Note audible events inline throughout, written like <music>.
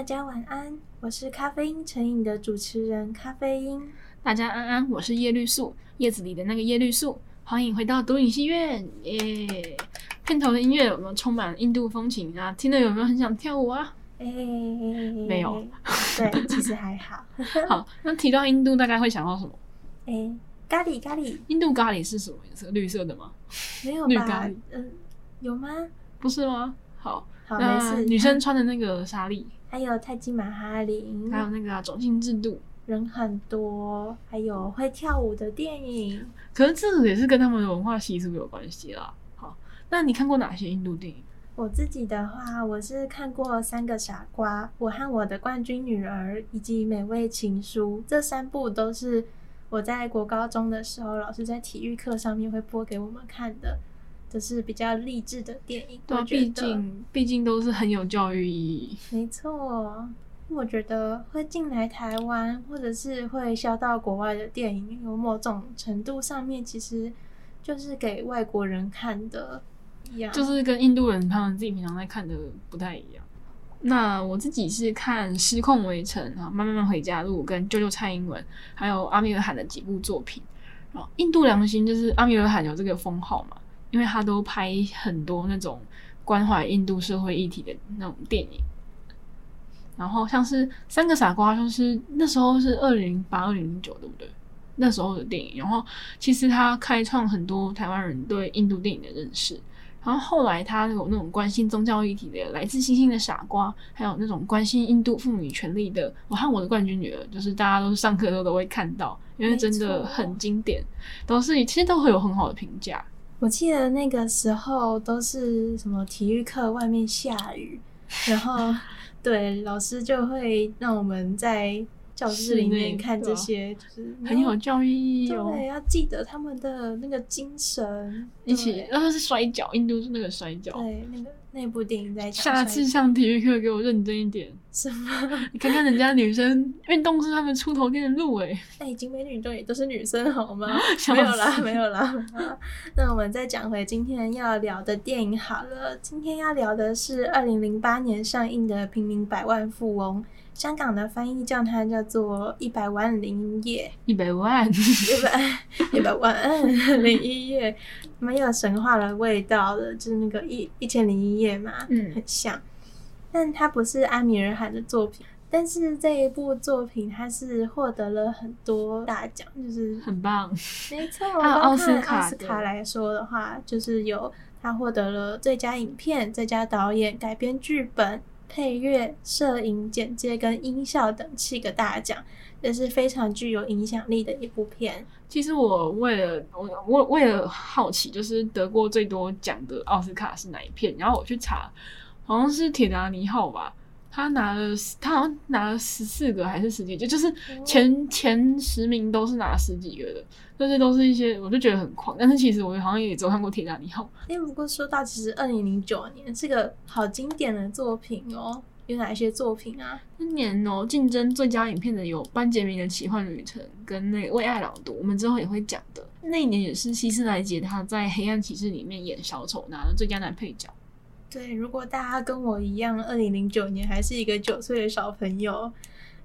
大家晚安，我是咖啡因成瘾的主持人咖啡因。大家安安，我是叶绿素，叶子里的那个叶绿素。欢迎回到独影戏院，耶、yeah！片头的音乐有没有充满印度风情啊？听了有没有很想跳舞啊？哎、欸，没有，对，其实还好。<laughs> 好，那提到印度，大概会想到什么？哎、欸，咖喱咖喱。印度咖喱是什么颜色？绿色的吗？没有吧？绿咖喱，嗯、呃，有吗？不是吗？好，好，没事。女生穿的那个纱丽。还有泰姬玛哈林，还有那个、啊、种姓制度，人很多，还有会跳舞的电影。可是这个也是跟他们的文化习俗有关系啦。好，那你看过哪些印度电影？我自己的话，我是看过《三个傻瓜》、《我和我的冠军女儿》以及《美味情书》，这三部都是我在国高中的时候，老师在体育课上面会播给我们看的。这是比较励志的电影，对，毕竟毕竟都是很有教育意义。没错，我觉得会进来台湾，或者是会销到国外的电影，有某种程度上面，其实就是给外国人看的一样，就是跟印度人他们自己平常在看的不太一样。那我自己是看《失控围城》啊，《慢慢慢回家路》跟《救救蔡英文》，还有阿米尔罕的几部作品。啊，印度良心就是阿米尔罕有这个封号嘛。因为他都拍很多那种关怀印度社会议题的那种电影，然后像是《三个傻瓜》，就是那时候是二零零八、二零零九，对不对？那时候的电影，然后其实他开创很多台湾人对印度电影的认识。然后后来他有那种关心宗教议题的《来自星星的傻瓜》，还有那种关心印度妇女权利的《我和我的冠军女儿》，就是大家都是上课都都会看到，因为真的很经典，都是其实都会有很好的评价。我记得那个时候都是什么体育课外面下雨，然后 <laughs> 对老师就会让我们在教室里面看这些，就是很有教育意义哦。对，要记得他们的那个精神，一起，然后是摔跤，印度是那个摔跤，对那个。那部电影在下次上体育课给我认真一点。<laughs> 什么？你看看人家女生运动是他们出头天的路诶。哎、欸，景美女中也都是女生好吗？<laughs> 没有啦，没有啦。那我们再讲回今天要聊的电影好了。今天要聊的是二零零八年上映的《平民百万富翁》。香港的翻译叫它叫做一百万零一夜，一百万，一百 <laughs> 一百万零一夜，蛮有神话的味道的，就是那个一一千零一夜嘛，嗯，很像。但它不是阿米尔汗的作品，但是这一部作品它是获得了很多大奖，就是很棒，没错。<laughs> 按奥斯卡奥斯卡来说的话，就是有他获得了最佳影片、最佳导演、改编剧本。配乐、摄影、剪接跟音效等七个大奖，也是非常具有影响力的一部片。其实我为了我我为了好奇，就是得过最多奖的奥斯卡是哪一片？然后我去查，好像是《铁达尼号》吧。他拿了，他好像拿了十四个还是十几个，就是前、oh. 前十名都是拿十几个的，这些都是一些，我就觉得很狂。但是其实我好像也只有看过《铁达尼号》。哎，不过说到其实二零零九年是个好经典的作品哦，有哪一些作品啊？今年哦，竞争最佳影片的有《班杰明的奇幻旅程》跟那个《为爱朗读》，我们之后也会讲的。那一年也是希斯莱杰他在《黑暗骑士》里面演小丑，拿了最佳男配角。对，如果大家跟我一样，二零零九年还是一个九岁的小朋友，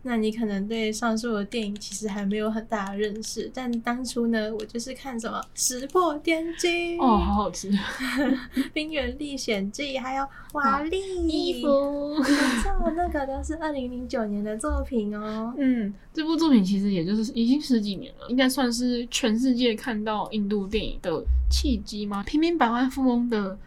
那你可能对上述的电影其实还没有很大的认识。但当初呢，我就是看什么《石破天惊》哦，好好吃，<laughs>《冰原历险记》，还有瓦力衣服，<laughs> 没错，那个都是二零零九年的作品哦。嗯，这部作品其实也就是已经十几年了，应该算是全世界看到印度电影的契机吗？平民百万富翁的。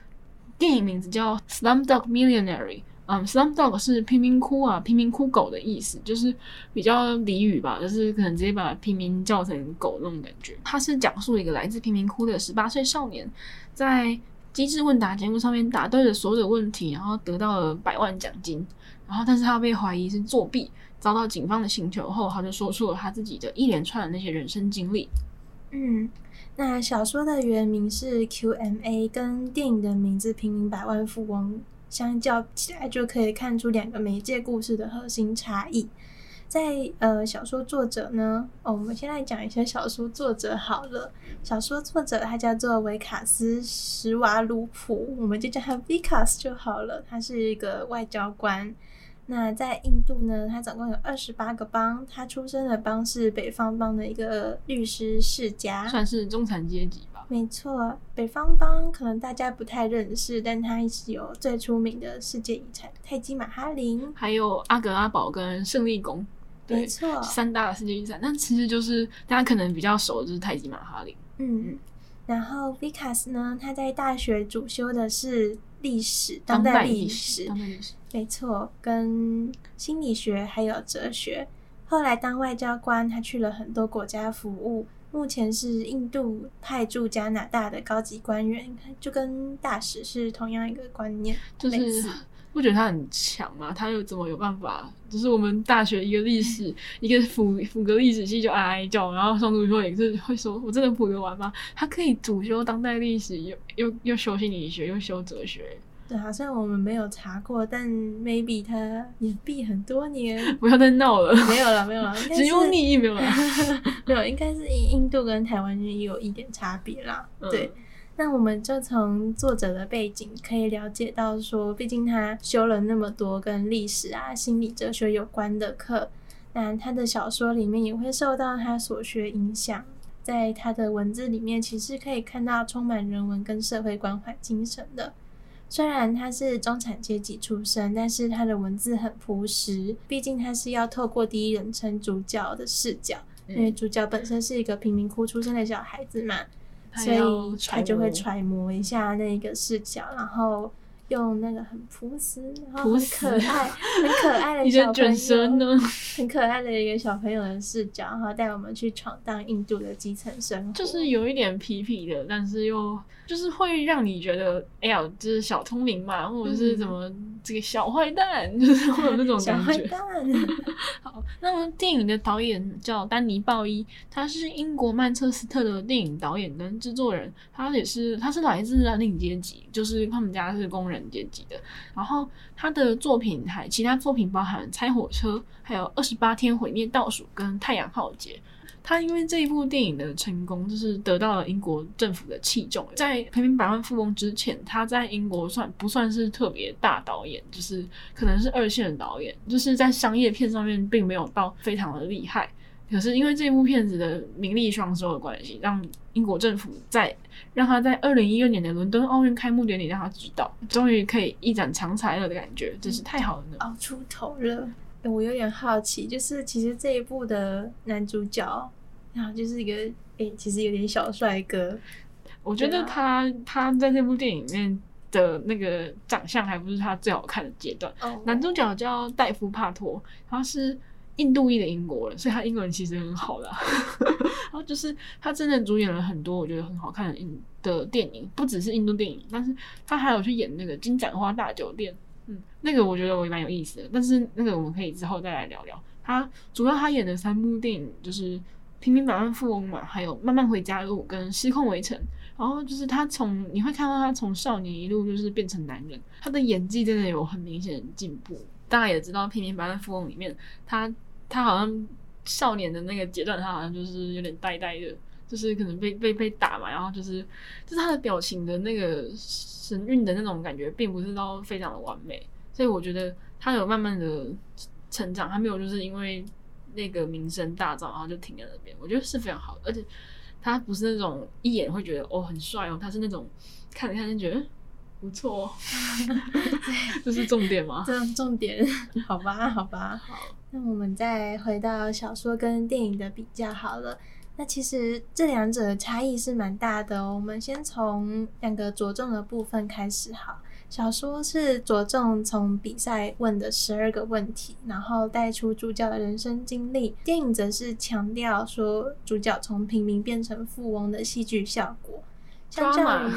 电影名字叫《Slumdog Millionaire》，嗯，《Slumdog》是贫民窟啊，贫民窟狗的意思，就是比较俚语吧，就是可能直接把贫民叫成狗那种感觉。它是讲述一个来自贫民窟的十八岁少年，在机智问答节目上面答对了所有的问题，然后得到了百万奖金。然后，但是他被怀疑是作弊，遭到警方的请求后，他就说出了他自己的一连串的那些人生经历。嗯。那小说的原名是 QMA，跟电影的名字《平民百万富翁》相较起来，就可以看出两个媒介故事的核心差异。在呃，小说作者呢，哦，我们先来讲一下小说作者好了。小说作者他叫做维卡斯·史瓦鲁普，我们就叫他 Vikas 就好了。他是一个外交官。那在印度呢，他总共有二十八个邦，他出生的邦是北方邦的一个律师世家，算是中产阶级。没错，北方邦可能大家不太认识，但它是有最出名的世界遗产泰姬玛哈陵，还有阿格拉堡跟胜利宫，没错，三大世界遗产。但其实就是大家可能比较熟的就是泰姬玛哈陵。嗯，嗯然后 Vikas 呢，他在大学主修的是历史，当代历史，当代历史。没错，跟心理学还有哲学。后来当外交官，他去了很多国家服务。目前是印度派驻加拿大的高级官员，就跟大使是同样一个观念。就是 <laughs> 不觉得他很强吗？他又怎么有办法？就是我们大学一个历史，<laughs> 一个辅辅个历史系就哀哀叫，然后上主说也是会说，我真的辅得完吗？他可以主修当代历史，又又又修心理学，又修哲学。对，好像我们没有查过，但 maybe 他隐蔽很多年。<laughs> 不要再闹了，没有了，没有了，<laughs> 只有你没有了，<laughs> 没有，应该是印印度跟台湾也有一点差别啦。嗯、对，那我们就从作者的背景可以了解到，说，毕竟他修了那么多跟历史啊、心理哲学有关的课，那他的小说里面也会受到他所学影响，在他的文字里面，其实可以看到充满人文跟社会关怀精神的。虽然他是中产阶级出身，但是他的文字很朴实。毕竟他是要透过第一人称主角的视角，嗯、因为主角本身是一个贫民窟出生的小孩子嘛，所以他就会揣摩一下那个视角，然后。用那个很朴实，然后很可爱、<laughs> 很可爱的小朋友，很可爱的一个小朋友的视角，然后带我们去闯荡印度的基层生活，就是有一点痞痞的，但是又就是会让你觉得，哎呀，就是小聪明嘛，或者是怎么这个小坏蛋，嗯、<laughs> 就是会有那种感觉。小坏蛋。<laughs> 好，那么电影的导演叫丹尼鲍伊，他是英国曼彻斯特的电影导演跟制作人，他也是他是来自蓝领阶级，就是他们家是工人。阶级的，然后他的作品还其他作品包含《猜火车》，还有《二十八天毁灭倒数》跟《太阳浩劫》。他因为这一部电影的成功，就是得到了英国政府的器重。在《平民百万富翁》之前，他在英国算不算是特别大导演？就是可能是二线的导演，就是在商业片上面并没有到非常的厉害。可是因为这部片子的名利双收的关系，让英国政府在让他在二零一二年的伦敦奥运开幕典礼让他知道，终于可以一展长才了的感觉，真是太好了呢！熬出头了。我有点好奇，就是其实这一部的男主角，然后就是一个诶、欸，其实有点小帅哥。我觉得他、啊、他在这部电影里面的那个长相还不是他最好看的阶段。Oh. 男主角叫戴夫帕托，他是。印度裔的英国人，所以他英文其实很好的。<laughs> 然后就是他真的主演了很多我觉得很好看的印的电影，不只是印度电影，但是他还有去演那个《金盏花大酒店》。嗯，那个我觉得我也蛮有意思的。但是那个我们可以之后再来聊聊。他主要他演的三部电影就是《平民百万富翁》嘛，还有《慢慢回家路》跟《失控围城》。然后就是他从你会看到他从少年一路就是变成男人，他的演技真的有很明显的进步。大家也知道《平民百万富翁》里面他。他好像少年的那个阶段，他好像就是有点呆呆的，就是可能被被被打嘛，然后就是就是他的表情的那个神韵的那种感觉，并不是到非常的完美，所以我觉得他有慢慢的成长，他没有就是因为那个名声大噪，然后就停在那边，我觉得是非常好的，而且他不是那种一眼会觉得哦很帅哦，他是那种看着看着觉得不错哦，<laughs> 这是重点吗？这重点，好吧，好吧，好。那我们再回到小说跟电影的比较好了。那其实这两者的差异是蛮大的哦。我们先从两个着重的部分开始好。小说是着重从比赛问的十二个问题，然后带出主角的人生经历。电影则是强调说主角从平民变成富翁的戏剧效果。相较于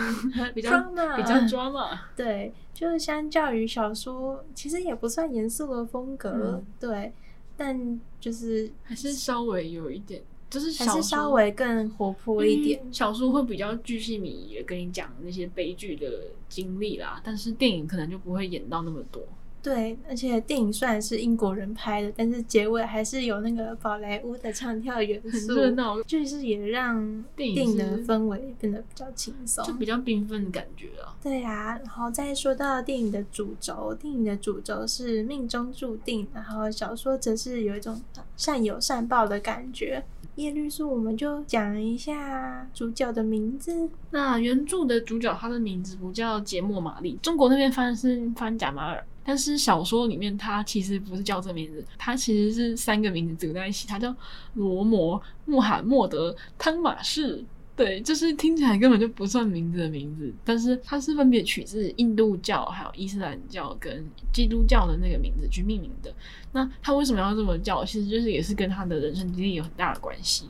比 <laughs> 较比较 drama，<laughs> 对，就是相较于小说，其实也不算严肃的风格，嗯、对，但就是还是稍微有一点，就是小还是稍微更活泼一点。嗯、小说会比较巨细靡遗的跟你讲那些悲剧的经历啦，但是电影可能就不会演到那么多。对，而且电影虽然是英国人拍的，但是结尾还是有那个宝莱坞的唱跳元素，很热闹，就是也让电影的氛围变得比较轻松，就比较缤纷的感觉啊。对啊，然后再说到电影的主轴，电影的主轴是命中注定，然后小说则是有一种善有善报的感觉。叶绿素，我们就讲一下主角的名字。那原著的主角他的名字不叫杰莫玛丽，中国那边翻是翻贾马尔。但是小说里面他其实不是叫这名字，他其实是三个名字组在一起，他叫罗摩、穆罕默德、汤马士。对，就是听起来根本就不算名字的名字，但是它是分别取自印度教、还有伊斯兰教跟基督教的那个名字去命名的。那他为什么要这么叫？其实就是也是跟他的人生经历有很大的关系。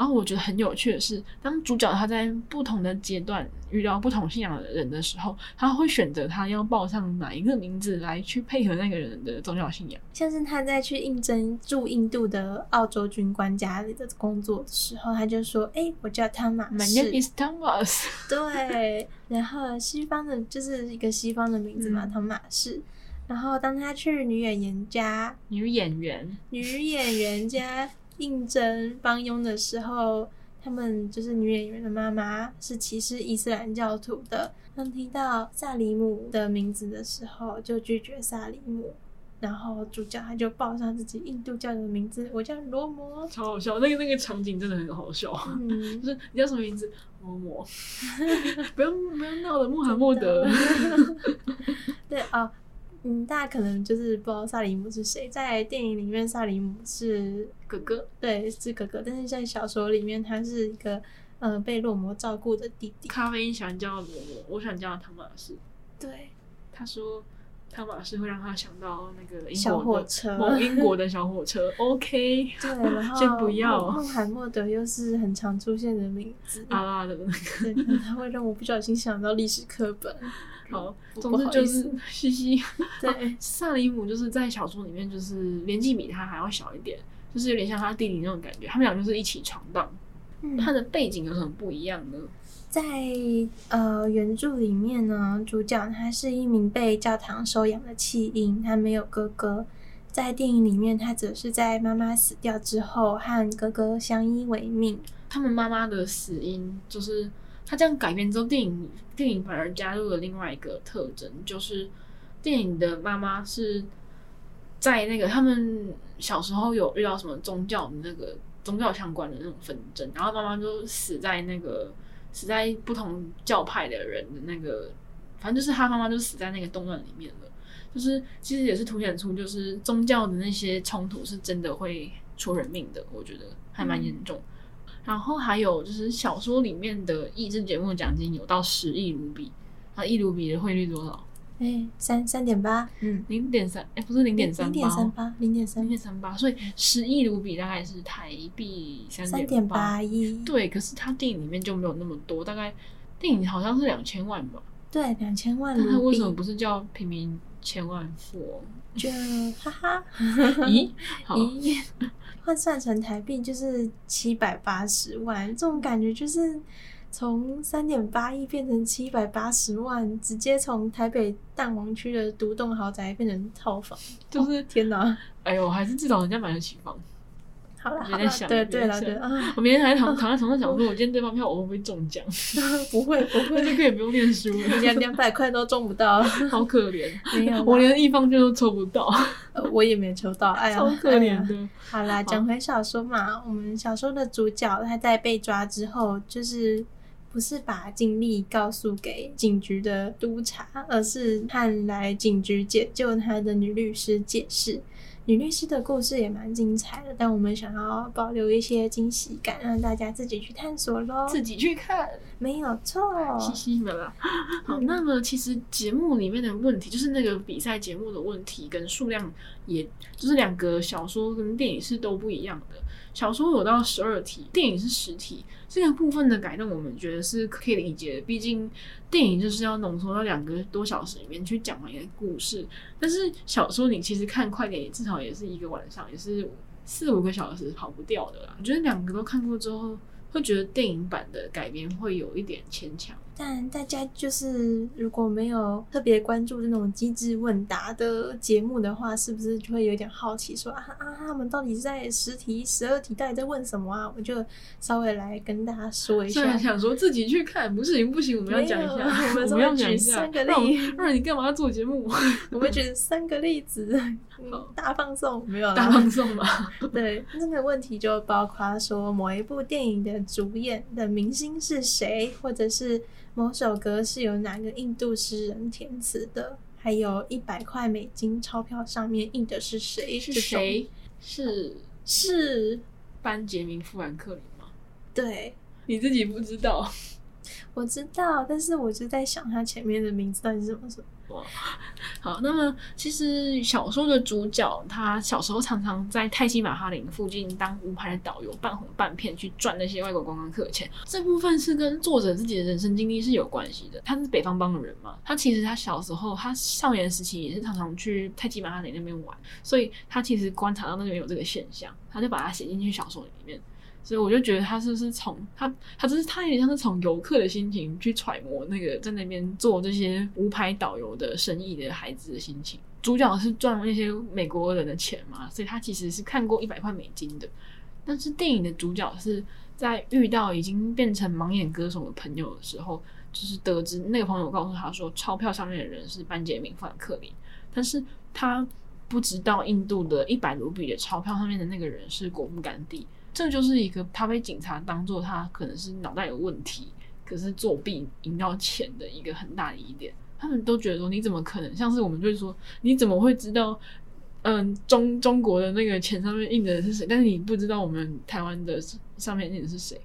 然后我觉得很有趣的是，当主角他在不同的阶段遇到不同信仰的人的时候，他会选择他要报上哪一个名字来去配合那个人的宗教信仰。像是他在去应征驻印度的澳洲军官家里的工作的时候，他就说：“哎、欸，我叫汤马士。” My name is Thomas。<laughs> 对，然后西方的就是一个西方的名字嘛，汤、嗯、马士。然后当他去女演员家，女演员，女演员家。应征帮佣的时候，他们就是女演员的妈妈是歧视伊斯兰教徒的。当提到萨里姆的名字的时候，就拒绝萨里姆。然后主角他就报上自己印度教的名字，我叫罗摩。超好笑，那个那个场景真的很好笑。嗯，就是你叫什么名字？罗摩。不要不要闹了，穆罕默德。<laughs> <laughs> 对啊。哦嗯，大家可能就是不知道萨里姆是谁，在电影里面萨里姆是哥哥，对，是哥哥。但是在小说里面，他是一个呃被洛魔照顾的弟弟。咖啡因喜欢叫罗摩，我想叫汤马士。对，他说汤马士会让他想到那个英国小火车，某英国的小火车。OK，对，<laughs> 然后先不要。穆罕默德又是很常出现的名字，阿拉的那个，他会让我不小心想到历史课本。好，总之就是西西。对，萨里姆就是在小说里面就是年纪比他还要小一点，就是有点像他弟弟那种感觉。他们俩就是一起闯荡。嗯，他的背景有什么不一样呢？在呃原著里面呢，主角他是一名被教堂收养的弃婴，他没有哥哥。在电影里面，他则是在妈妈死掉之后和哥哥相依为命。他们妈妈的死因就是。他这样改编之后，电影电影反而加入了另外一个特征，就是电影的妈妈是在那个他们小时候有遇到什么宗教的那个宗教相关的那种纷争，然后妈妈就死在那个死在不同教派的人的那个，反正就是他妈妈就死在那个动乱里面了。就是其实也是凸显出，就是宗教的那些冲突是真的会出人命的，我觉得还蛮严重。嗯然后还有就是小说里面的益智节目奖金有到十亿卢比，那一卢比的汇率多少？哎，三三点八，嗯，零点三，哎，不是零点三八，零点三八，零点三，零点三八，所以十亿卢比大概是台币三点八亿。对，可是它电影里面就没有那么多，大概电影好像是两千万吧？对，两千万。那它为什么不是叫平民千万富翁？就哈哈，<laughs> 咦，咦。换算成台币就是七百八十万，这种感觉就是从三点八亿变成七百八十万，直接从台北蛋黄区的独栋豪宅变成套房，就是、哦、天哪！哎呦，还是至少人家买得起房。好了，好了，对对了，对啊！我明天还躺 <laughs> 躺在床上想说，我今天这张票我会不会中奖？<laughs> 不会，不会，就可以不用念书了，连两百块都中不到，<laughs> 好可怜。没有，我连一方券都抽不到，呃，我也没抽到，哎呀，好可怜的。好啦，讲回小说嘛，我们小说的主角他在被抓之后，就是不是把经历告诉给警局的督察，而是和来警局解救他的女律师解释。女律师的故事也蛮精彩的，但我们想要保留一些惊喜感，让大家自己去探索喽。自己去看，没有错。嘻嘻们啦。<laughs> 好，那么其实节目里面的问题，就是那个比赛节目的问题跟数量，也就是两个小说跟电影是都不一样的。小说有到十二题，电影是十题。这个部分的改动，我们觉得是可以理解的。毕竟电影就是要浓缩到两个多小时里面去讲完一个故事，但是小说你其实看快点，至少也是一个晚上，也是四五个小时跑不掉的啦。我觉得两个都看过之后，会觉得电影版的改编会有一点牵强。但大家就是如果没有特别关注这种机智问答的节目的话，是不是就会有点好奇说，说啊啊，他们到底在十题、十二题到底在问什么啊？我就稍微来跟大家说一下。想说自己去看，不是行不行，我们要讲一下，我们 <laughs> 要举三个 <laughs> 例子。不然你干嘛要做节目？<laughs> 我们举三个例子，大放送没有？大放送嘛。对，那个问题就包括说某一部电影的主演的明星是谁，或者是。某首歌是由哪个印度诗人填词的？还有一百块美金钞票上面印的是谁？是谁？是是班杰明·富兰克林吗？对，你自己不知道。我知道，但是我就在想他前面的名字到底是什么什么。<laughs> 好，那么其实小说的主角他小时候常常在泰姬玛哈陵附近当无牌的导游，半哄半骗去赚那些外国观光客的钱。这部分是跟作者自己的人生经历是有关系的。他是北方邦的人嘛，他其实他小时候他少年时期也是常常去泰姬玛哈陵那边玩，所以他其实观察到那边有这个现象，他就把它写进去小说里面。所以我就觉得他是不是从他他就是他有点像是从游客的心情去揣摩那个在那边做这些无牌导游的生意的孩子的心情。主角是赚那些美国人的钱嘛，所以他其实是看过一百块美金的。但是电影的主角是在遇到已经变成盲眼歌手的朋友的时候，就是得知那个朋友告诉他说，钞票上面的人是班杰明·富兰克林，但是他不知道印度的一百卢比的钞票上面的那个人是果木甘地。这就是一个他被警察当做他可能是脑袋有问题，可是作弊赢到钱的一个很大的疑点。他们都觉得说，你怎么可能？像是我们就是说，你怎么会知道？嗯，中中国的那个钱上面印的是谁？但是你不知道我们台湾的上面印的是谁？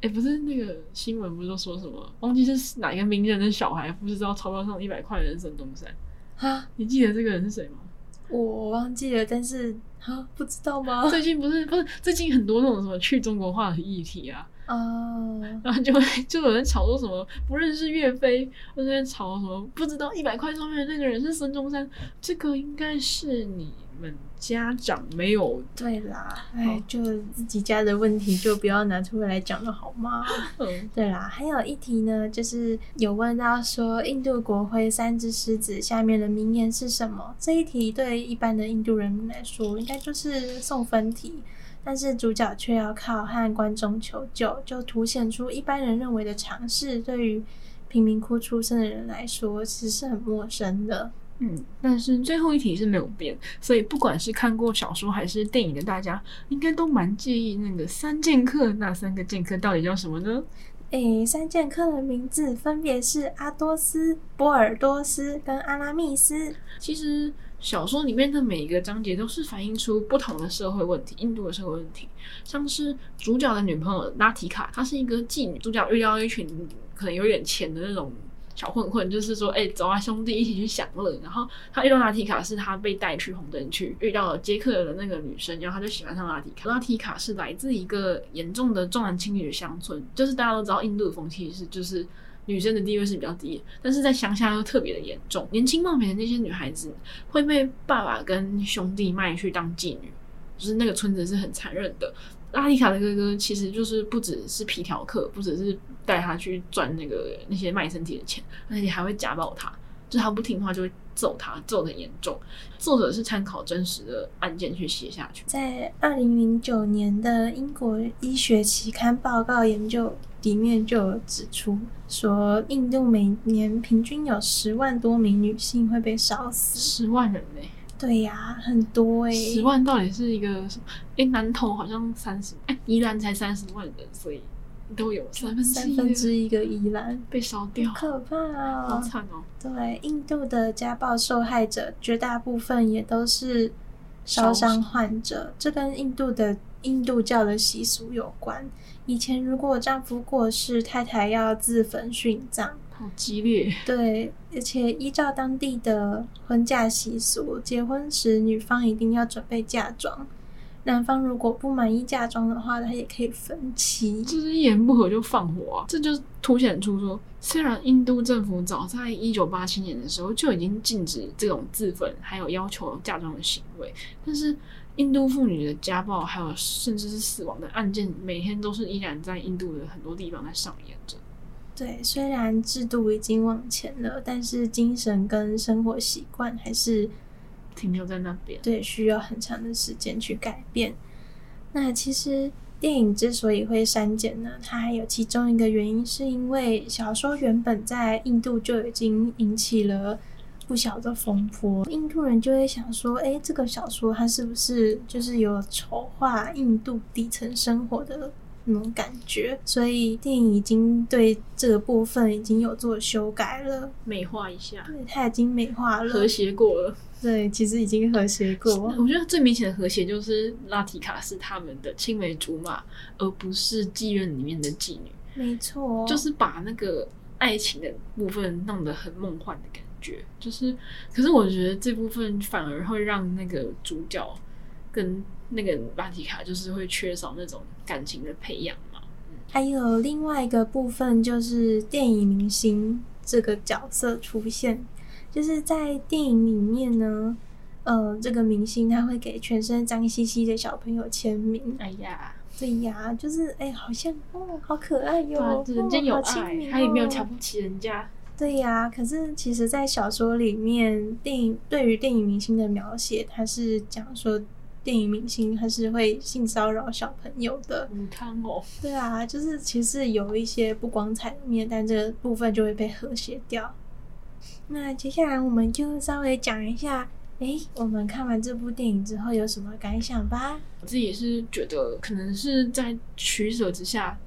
哎，不是那个新闻不是都说什么？忘记是哪一个名人的小孩不知道钞票上一百块的人是孙中山？哈，你记得这个人是谁吗？我忘记了，但是啊，不知道吗？<laughs> 最近不是不是最近很多那种什么去中国化的议题啊，哦，然后就会就有人吵说什么不认识岳飞，或者在吵什么不知道一百块上面的那个人是孙中山，这个应该是你。们家长没有对啦，哎，就自己家的问题就不要拿出来讲了好吗？<laughs> 嗯，对啦，还有一题呢，就是有问到说印度国徽三只狮子下面的名言是什么？这一题对一般的印度人民来说，应该就是送分题，但是主角却要靠和观众求救，就凸显出一般人认为的尝试，对于贫民窟出身的人来说，其实是很陌生的。嗯，但是最后一题是没有变，所以不管是看过小说还是电影的大家，应该都蛮介意那个三剑客，那三个剑客到底叫什么呢？诶，三剑客的名字分别是阿多斯、波尔多斯跟阿拉密斯。其实小说里面的每一个章节都是反映出不同的社会问题，印度的社会问题，像是主角的女朋友拉提卡，她是一个妓女，主角遇到一群可能有点钱的那种。小混混就是说，哎、走啊，兄弟，一起去享乐。然后他遇到拉提卡，是他被带去红灯区遇到了接客的那个女生，然后他就喜欢上拉提卡。拉提卡是来自一个严重的重男轻女的乡村，就是大家都知道印度的风气是，就是女生的地位是比较低，但是在乡下又特别的严重。年轻貌美的那些女孩子会被爸爸跟兄弟卖去当妓女，就是那个村子是很残忍的。拉提卡的哥哥其实就是不只是皮条客，不只是带他去赚那个那些卖身体的钱，而且还会家暴他，就他不听话就会揍他，揍得很严重。作者是参考真实的案件去写下去。在二零零九年的英国医学期刊报告研究里面就有指出说，印度每年平均有十万多名女性会被烧死，十万人呢、欸？对呀，很多哎、欸，十万到底是一个什么？哎，南投好像三十，哎，宜兰才三十万人，所以都有三分三分之一个宜兰被烧掉，可怕啊、哦，好惨哦。对，印度的家暴受害者绝大部分也都是烧伤患者，这跟印度的印度教的习俗有关。以前如果丈夫过世，太太要自焚殉葬。好激烈，对，而且依照当地的婚嫁习俗，结婚时女方一定要准备嫁妆，男方如果不满意嫁妆的话，他也可以分期，就是一言不合就放火啊！这就凸显出说，虽然印度政府早在一九八七年的时候就已经禁止这种自焚，还有要求嫁妆的行为，但是印度妇女的家暴，还有甚至是死亡的案件，每天都是依然在印度的很多地方在上演着。对，虽然制度已经往前了，但是精神跟生活习惯还是停留在那边。对，需要很长的时间去改变。那其实电影之所以会删减呢，它还有其中一个原因，是因为小说原本在印度就已经引起了不小的风波，印度人就会想说，哎，这个小说它是不是就是有丑化印度底层生活的？那种感觉，所以电影已经对这个部分已经有做修改了，美化一下。对，它已经美化了，和谐过了。对，其实已经和谐过。我觉得最明显的和谐就是拉提卡是他们的青梅竹马，而不是妓院里面的妓女。没错，就是把那个爱情的部分弄得很梦幻的感觉。就是，可是我觉得这部分反而会让那个主角跟。那个拉提卡就是会缺少那种感情的培养嘛。还有另外一个部分就是电影明星这个角色出现，就是在电影里面呢，呃，这个明星他会给全身脏兮兮的小朋友签名。哎呀，对呀，就是哎，好像哦，好可爱哟，人家有爱，哦，他也没有瞧不起人家。对呀，可是其实，在小说里面，电影对于电影明星的描写，他是讲说。电影明星他是会性骚扰小朋友的，你看哦，对啊，就是其实有一些不光彩的面，但这个部分就会被和谐掉。那接下来我们就稍微讲一下，哎，我们看完这部电影之后有什么感想吧？我自己也是觉得，可能是在取舍之下，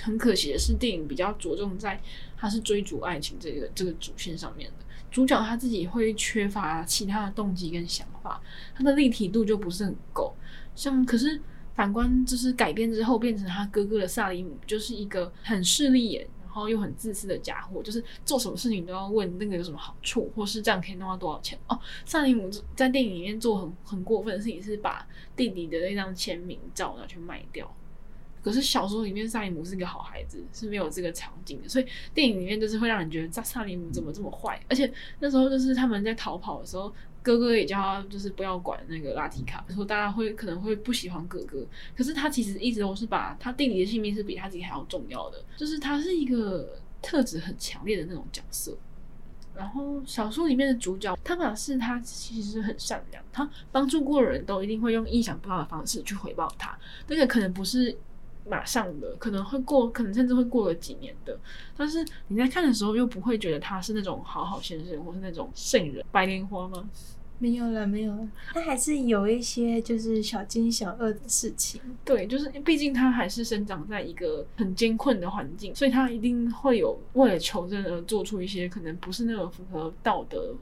很可惜的是，电影比较着重在他是追逐爱情这个这个主线上面的。主角他自己会缺乏其他的动机跟想法，他的立体度就不是很够。像可是反观就是改编之后变成他哥哥的萨里姆，就是一个很势利眼，然后又很自私的家伙，就是做什么事情都要问那个有什么好处，或是这样可以弄到多少钱。哦，萨里姆在电影里面做很很过分的事情是把弟弟的那张签名照拿去卖掉。可是小说里面萨里姆是一个好孩子，是没有这个场景的，所以电影里面就是会让人觉得萨萨里姆怎么这么坏？而且那时候就是他们在逃跑的时候，哥哥也叫他就是不要管那个拉提卡，说大家会可能会不喜欢哥哥。可是他其实一直都是把他弟弟的性命是比他自己还要重要的，就是他是一个特质很强烈的那种角色。然后小说里面的主角汤玛士他其实是很善良，他帮助过的人都一定会用意想不到的方式去回报他，那个可能不是。马上的可能会过，可能甚至会过了几年的，但是你在看的时候又不会觉得他是那种好好先生或是那种圣人。白莲花吗？没有了，没有了。他还是有一些就是小奸小恶的事情。对，就是毕竟他还是生长在一个很艰困的环境，所以他一定会有为了求真而做出一些可能不是那么符合道德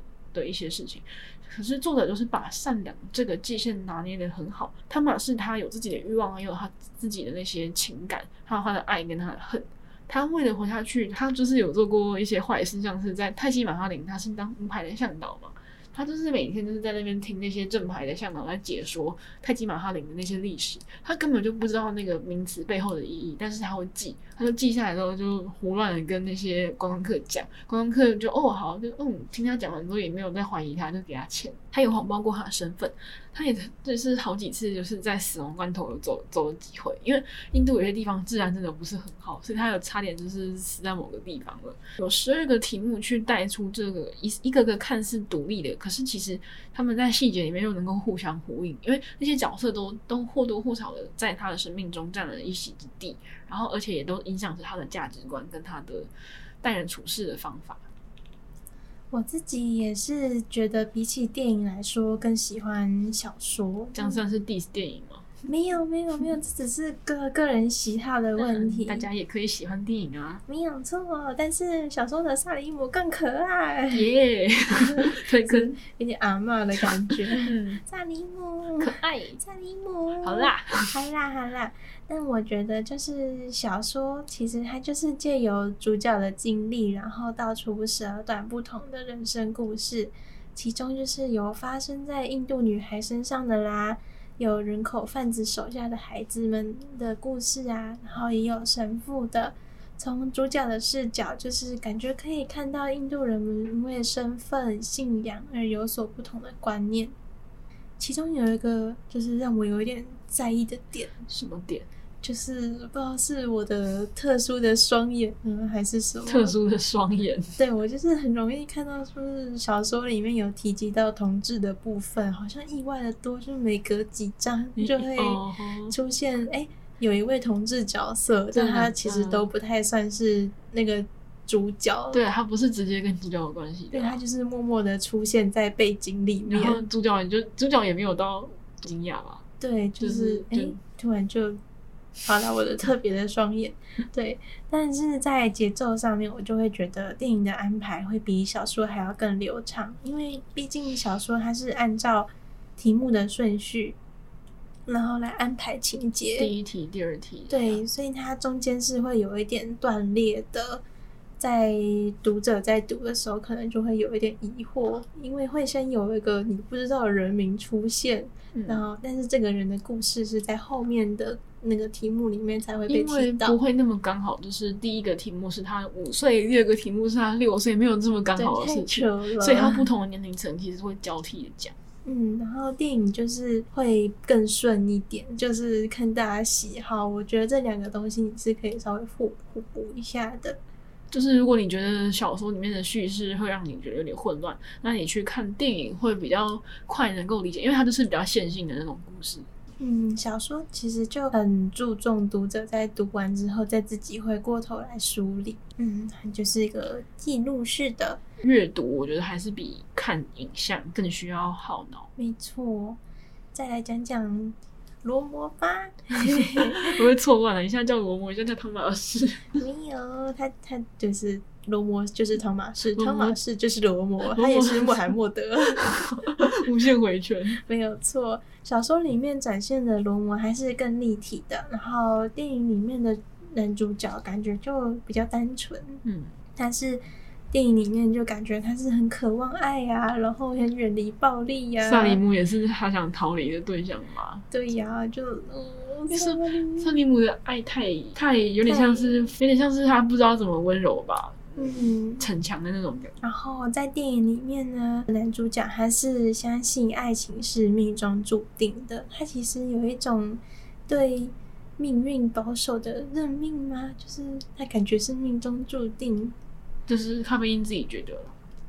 的一些事情。可是作者就是把善良这个界限拿捏得很好。汤玛是他有自己的欲望，也有他自己的那些情感，还有他的爱跟他的恨。他为了活下去，他就是有做过一些坏事，像是在泰姬玛哈林，他是当无牌的向导嘛。他就是每天就是在那边听那些正牌的向导来解说泰姬玛哈陵的那些历史，他根本就不知道那个名词背后的意义，但是他会记，他就记下来之后就胡乱的跟那些观光客讲，观光客就哦好，就嗯听他讲完之后也没有再怀疑他，就给他钱，他有谎报过他的身份。他也就是好几次，就是在死亡关头有走走的机会，因为印度有些地方治安真的不是很好，所以他有差点就是死在某个地方了。有十二个题目去带出这个一一个个看似独立的，可是其实他们在细节里面又能够互相呼应，因为那些角色都都或多或少的在他的生命中占了一席之地，然后而且也都影响着他的价值观跟他的待人处事的方法。我自己也是觉得，比起电影来说，更喜欢小说。这样算是 diss 电影吗？没有，没有，没有，这只是个个人喜好的问题。大家也可以喜欢电影啊，没有错。但是小说的萨利姆更可爱，耶，<laughs> 可以跟有点阿嬷的感觉。萨利姆可爱，萨利姆好啦，好啦，好啦。但我觉得，就是小说其实它就是借由主角的经历，然后道出十二段不同的人生故事。其中就是有发生在印度女孩身上的啦，有人口贩子手下的孩子们的故事啊，然后也有神父的。从主角的视角，就是感觉可以看到印度人们因为身份、信仰而有所不同的观念。其中有一个就是让我有一点在意的点，什么点？就是不知道是我的特殊的双眼呢，还是什么特殊的双眼？<laughs> 对，我就是很容易看到，说是小说里面有提及到同志的部分，好像意外的多，就每隔几章就会出现，哎、欸，有一位同志角色，但他其实都不太算是那个主角，对，他不是直接跟主角有关系，对，他就是默默的出现在背景里面，然后主角也就主角也没有到惊讶吧？对，就是哎、就是欸，突然就。好了，我的特别的双眼，<laughs> 对，但是在节奏上面，我就会觉得电影的安排会比小说还要更流畅，因为毕竟小说它是按照题目的顺序，然后来安排情节，第一题、第二题，对，所以它中间是会有一点断裂的，在读者在读的时候，可能就会有一点疑惑，因为会先有一个你不知道的人名出现，嗯、然后但是这个人的故事是在后面的。那个题目里面才会被提到，不会那么刚好，就是第一个题目是他五岁，第二个题目是他六岁，没有这么刚好的事情，所以他不同的年龄层其实会交替的讲。嗯，然后电影就是会更顺一点，就是看大家喜好。我觉得这两个东西你是可以稍微互互补一下的。就是如果你觉得小说里面的叙事会让你觉得有点混乱，那你去看电影会比较快能够理解，因为它就是比较线性的那种故事。嗯，小说其实就很注重读者在读完之后再自己回过头来梳理。嗯，就是一个记录式的阅读，我觉得还是比看影像更需要耗脑。没错，再来讲讲罗摩吧。<laughs> 我会错乱了，一下叫罗摩，一下叫汤马士。没有，他他就是。罗摩就是汤马士，汤马士就是罗摩，<laughs> 他也是穆罕默德，<laughs> 无限回圈，没有错。小说里面展现的罗摩还是更立体的，然后电影里面的男主角感觉就比较单纯，嗯，但是电影里面就感觉他是很渴望爱呀、啊，然后很远离暴力呀、啊。萨利姆也是他想逃离的对象吗？对呀、啊，就嗯，就是萨利姆的爱太太有点像是有点像是他不知道怎么温柔吧。嗯，逞强的那种感觉。然后在电影里面呢，男主角他是相信爱情是命中注定的。他其实有一种对命运保守的认命吗？就是他感觉是命中注定，就是他不因自己觉得。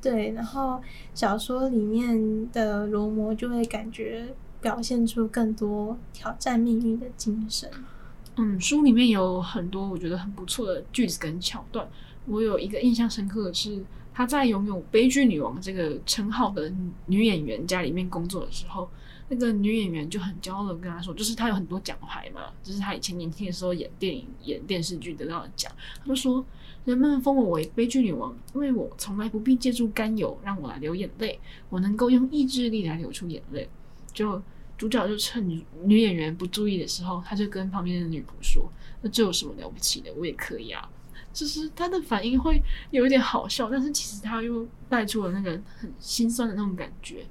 对，然后小说里面的罗摩就会感觉表现出更多挑战命运的精神。嗯，书里面有很多我觉得很不错的句子跟桥段。我有一个印象深刻的是，她在拥有悲剧女王这个称号的女演员家里面工作的时候，那个女演员就很骄傲的跟她说，就是她有很多奖牌嘛，就是她以前年轻的时候演电影、演电视剧得到的奖。她就说，人们封我为悲剧女王，因为我从来不必借助甘油让我来流眼泪，我能够用意志力来流出眼泪。就主角就趁女女演员不注意的时候，他就跟旁边的女仆说：“那这有什么了不起的？我也可以啊。”就是他的反应会有一点好笑，但是其实他又带出了那个很心酸的那种感觉，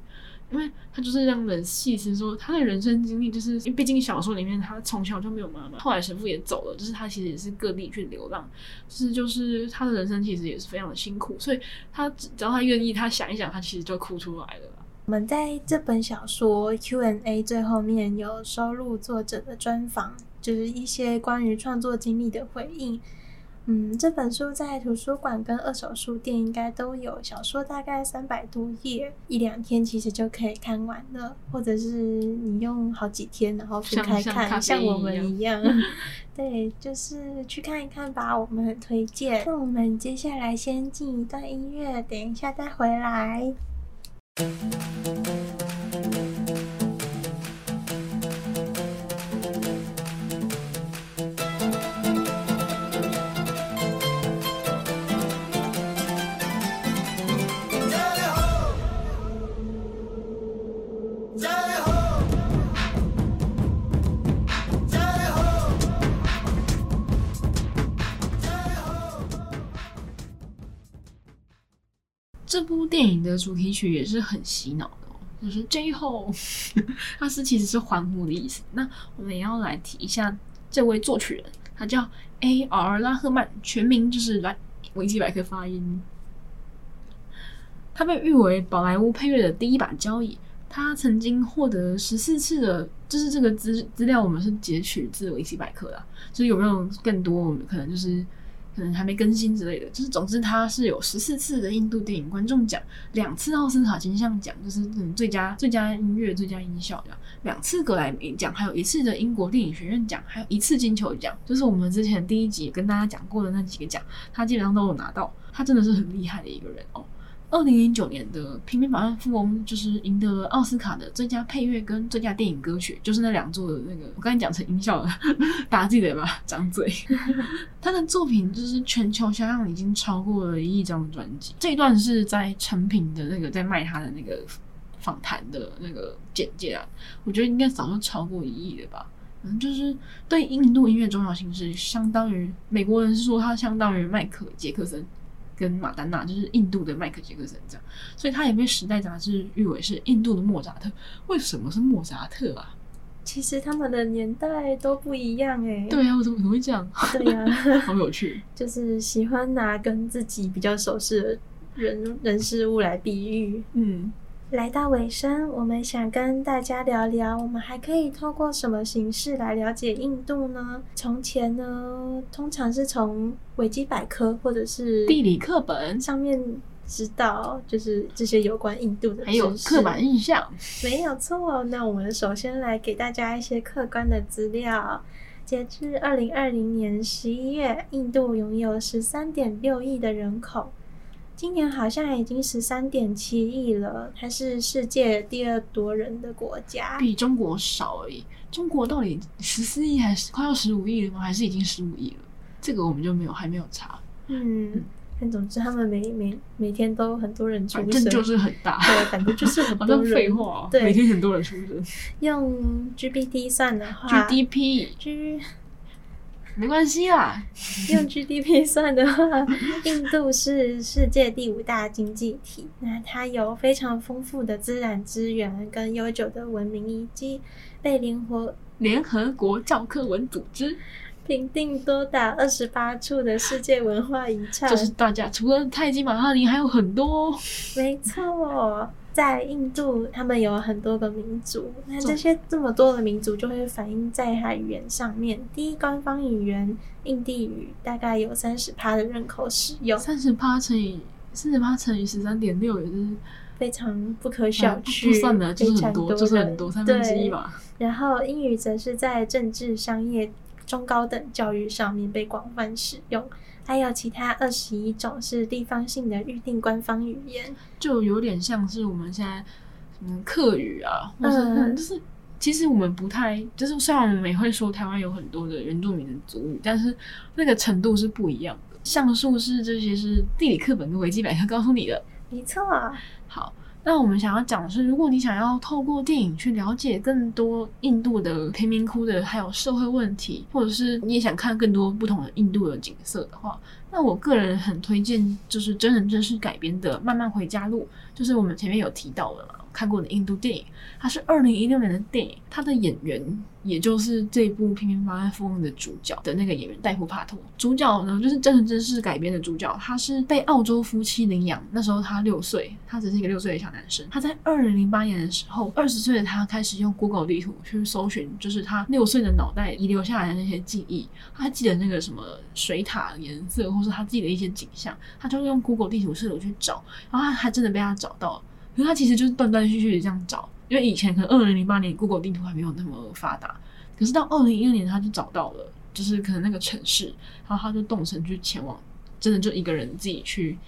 因为他就是让人细思说他的人生经历，就是因为毕竟小说里面他从小就没有妈妈，后来神父也走了，就是他其实也是各地去流浪，是就是他的人生其实也是非常的辛苦，所以他只要他愿意，他想一想，他其实就哭出来了。我们在这本小说 Q&A 最后面有收录作者的专访，就是一些关于创作经历的回应。嗯，这本书在图书馆跟二手书店应该都有。小说大概三百多页，一两天其实就可以看完了，或者是你用好几天然后分开看，像，我们一样。<laughs> 对，就是去看一看吧，我们很推荐。那我们接下来先进一段音乐，等一下再回来。电影的主题曲也是很洗脑的哦，就是 J-Ho，<laughs> 它是其实是欢呼的意思。那我们也要来提一下这位作曲人，他叫 A.R. 拉赫曼，全名就是来维基百科发音。他被誉为宝莱坞配乐的第一把交椅，他曾经获得十四次的，就是这个资资料，我们是截取自维基百科的，就是有没有更多，我们可能就是。可能还没更新之类的，就是总之他是有十四次的印度电影观众奖，两次奥斯卡金像奖，就是嗯最佳最佳音乐、最佳音效奖，两次格莱美奖，还有一次的英国电影学院奖，还有一次金球奖，就是我们之前第一集跟大家讲过的那几个奖，他基本上都有拿到，他真的是很厉害的一个人哦。二零零九年的《平民百万富翁》就是赢得了奥斯卡的最佳配乐跟最佳电影歌曲，就是那两座的那个，我刚才讲成音效了，大家记得吧？张嘴。<laughs> 他的作品就是全球销量已经超过了一亿张专辑。这一段是在成品的那个在卖他的那个访谈的那个简介啊，我觉得应该早就超过一亿了吧。嗯，就是对印度音乐重要性是相当于美国人是说他相当于迈克杰克森。跟马丹娜就是印度的迈克杰克森这样，所以他也被《时代》杂志誉为是印度的莫扎特。为什么是莫扎特啊？其实他们的年代都不一样哎。对啊，我怎么怎么会这样？对呀，<laughs> 好有趣。<laughs> 就是喜欢拿跟自己比较熟悉的人人事物来比喻。嗯。来到尾声，我们想跟大家聊聊，我们还可以透过什么形式来了解印度呢？从前呢，通常是从维基百科或者是地理课本上面知道，就是这些有关印度的，还有刻板印象。没有错。那我们首先来给大家一些客观的资料。截至二零二零年十一月，印度拥有十三点六亿的人口。今年好像已经十三点七亿了，还是世界第二多人的国家，比中国少而已。中国到底十四亿还是快要十五亿了吗？还是已经十五亿了？这个我们就没有还没有查。嗯，但总之他们每每每天都很多人出生，就是很大。对，反正就是很多人。废话、啊，对，每天很多人出生。用 GPT 算的话，GDP。没关系啦，<laughs> 用 GDP 算的话，印度是世界第五大经济体。那它有非常丰富的自然资源跟悠久的文明遗迹，被联合联合国教科文组织评定多达二十八处的世界文化遗产。就是大家除了泰姬玛哈陵，还有很多。没错。在印度，他们有很多个民族，那这些这么多的民族就会反映在它语言上面。第一官方语言印地语，大概有三十趴的人口使用。三十趴乘以三十趴乘以十三点六，也是非常不可小觑。不算的，就是很多，就是很多，三分之一吧。然后英语则是在政治、商业、中高等教育上面被广泛使用。还有其他二十一种是地方性的预定官方语言，就有点像是我们现在什么客语啊，或是、嗯、就是其实我们不太，就是虽然我们也会说台湾有很多的原住民的族语，但是那个程度是不一样的。像素是这些是地理课本跟维基百科告诉你的，没错。好。那我们想要讲的是，如果你想要透过电影去了解更多印度的贫民窟的还有社会问题，或者是你也想看更多不同的印度的景色的话，那我个人很推荐就是真人真事改编的《慢慢回家路》，就是我们前面有提到的嘛。看过的印度电影，它是二零一六年的电影，它的演员也就是这部《平民百万富翁》的主角的那个演员戴夫帕托。主角呢，就是真人真事改编的主角，他是被澳洲夫妻领养，那时候他六岁，他只是一个六岁的小男生。他在二零零八年的时候，二十岁的他开始用 Google 地图去搜寻，就是他六岁的脑袋遗留下来的那些记忆。他还记得那个什么水塔颜色，或是他记得一些景象，他就用 Google 地图试图去找，然后他还真的被他找到了。可是他其实就是断断续续的这样找，因为以前可能二零零八年 Google 地图还没有那么发达，可是到二零一二年他就找到了，就是可能那个城市，然后他就动身去前往，真的就一个人自己去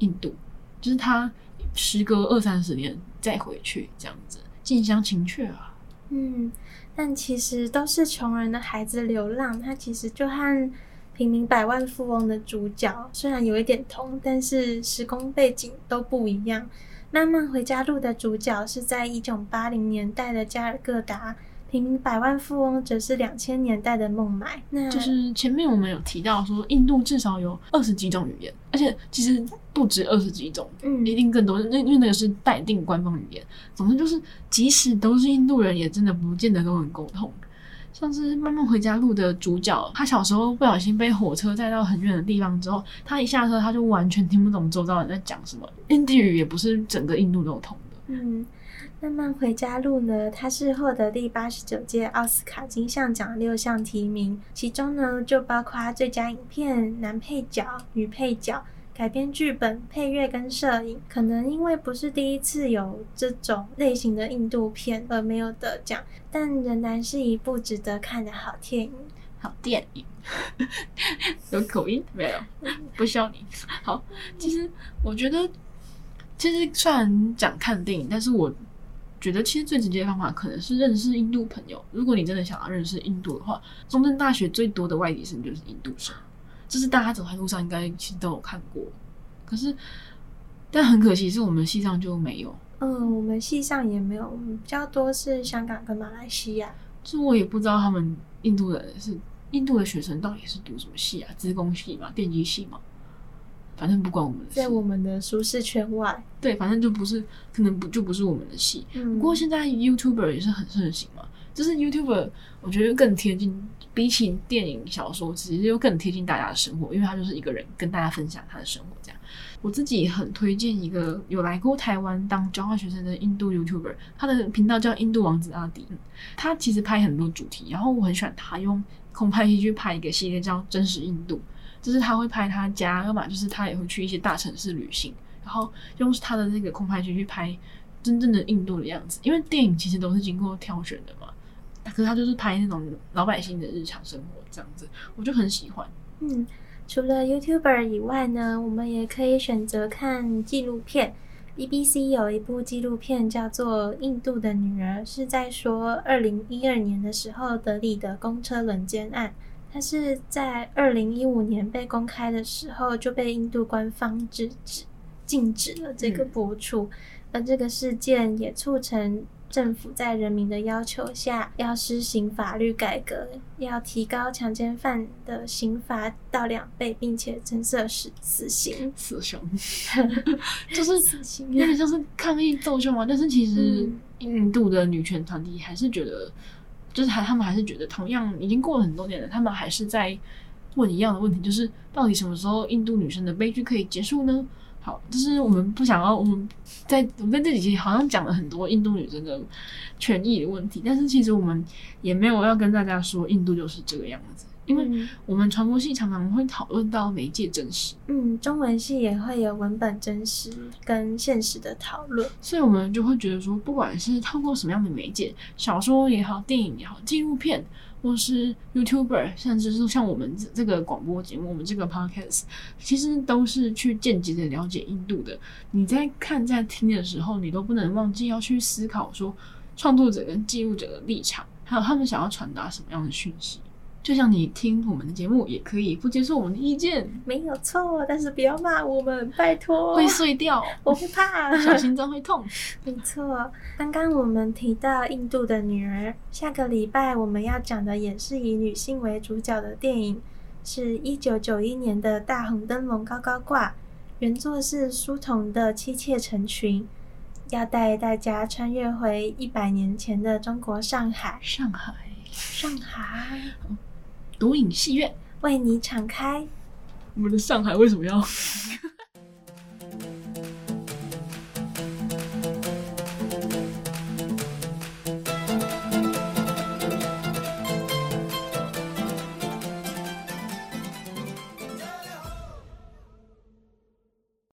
印度，就是他时隔二三十年再回去这样子，近乡情怯啊。嗯，但其实都是穷人的孩子流浪，他其实就和平民百万富翁的主角虽然有一点同，但是时空背景都不一样。慢慢回家路的主角是在一九八零年代的加尔各答，平民百万富翁则是两千年代的孟买。那就是前面我们有提到说，印度至少有二十几种语言，而且其实不止二十几种，嗯，一定更多。那因为那个是待定官方语言。总之就是，即使都是印度人，也真的不见得都能沟通。像是《慢慢回家路》的主角，他小时候不小心被火车载到很远的地方之后，他一下车他就完全听不懂周遭人在讲什么。印地语也不是整个印度都通的。嗯，慢慢回家路呢，它是获得第八十九届奥斯卡金像奖六项提名，其中呢就包括最佳影片、男配角、女配角、改编剧本、配乐跟摄影。可能因为不是第一次有这种类型的印度片而没有得奖，但仍然是一部值得看的好电影。好电影，<laughs> 有口音没有？不需要你。好，其实我觉得，其实虽然讲看电影，但是我。觉得其实最直接的方法可能是认识印度朋友。如果你真的想要认识印度的话，中正大学最多的外籍生就是印度生，这是大家走在路上应该其实都有看过。可是，但很可惜是我们系上就没有。嗯，我们系上也没有，比较多是香港跟马来西亚。就我也不知道他们印度人是印度的学生到底是读什么系啊？资工系嘛，电机系嘛。反正不管我们的在我们的舒适圈外，对，反正就不是，可能不就不是我们的戏。嗯，不过现在 YouTuber 也是很盛行嘛，就是 YouTuber 我觉得更贴近，比起电影小说，其实又更贴近大家的生活，因为他就是一个人跟大家分享他的生活这样。我自己很推荐一个有来过台湾当交换学生的印度 YouTuber，他的频道叫印度王子阿迪，他其实拍很多主题，然后我很喜欢他用空拍机去拍一个系列叫真实印度。就是他会拍他家，要么就是他也会去一些大城市旅行，然后用他的那个空拍机去拍真正的印度的样子。因为电影其实都是经过挑选的嘛，可是他就是拍那种老百姓的日常生活这样子，我就很喜欢。嗯，除了 YouTuber 以外呢，我们也可以选择看纪录片。BBC 有一部纪录片叫做《印度的女儿》，是在说二零一二年的时候德里的公车轮奸案。它是在二零一五年被公开的时候就被印度官方制止禁止了这个播出，嗯，而这个事件也促成政府在人民的要求下要施行法律改革，要提高强奸犯的刑罚到两倍，并且增设死死刑。死刑，<laughs> 就是死刑，有点像是抗议斗争嘛。但是其实印度的女权团体还是觉得。就是还，他们还是觉得同样已经过了很多年了，他们还是在问一样的问题，就是到底什么时候印度女生的悲剧可以结束呢？好，就是我们不想要，我们在我们在这几集好像讲了很多印度女生的权益的问题，但是其实我们也没有要跟大家说印度就是这个样子。因为我们传播系常常会讨论到媒介真实，嗯，中文系也会有文本真实跟现实的讨论，所以我们就会觉得说，不管是透过什么样的媒介，小说也好，电影也好，纪录片，或是 YouTuber，甚至是像我们这个广播节目，我们这个 Podcast，其实都是去间接的了解印度的。你在看在听的时候，你都不能忘记要去思考说，创作者跟记录者的立场，还有他们想要传达什么样的讯息。就像你听我们的节目，也可以不接受我们的意见，没有错。但是不要骂我们，拜托。会碎掉，我会怕，<laughs> 小心脏会痛。没错，刚刚我们提到印度的女儿，下个礼拜我们要讲的也是以女性为主角的电影，是一九九一年的大红灯笼高高挂，原作是书童的妻妾成群，要带大家穿越回一百年前的中国上海。上海，上海。独影戏院。为你敞开。我们的上海为什么要？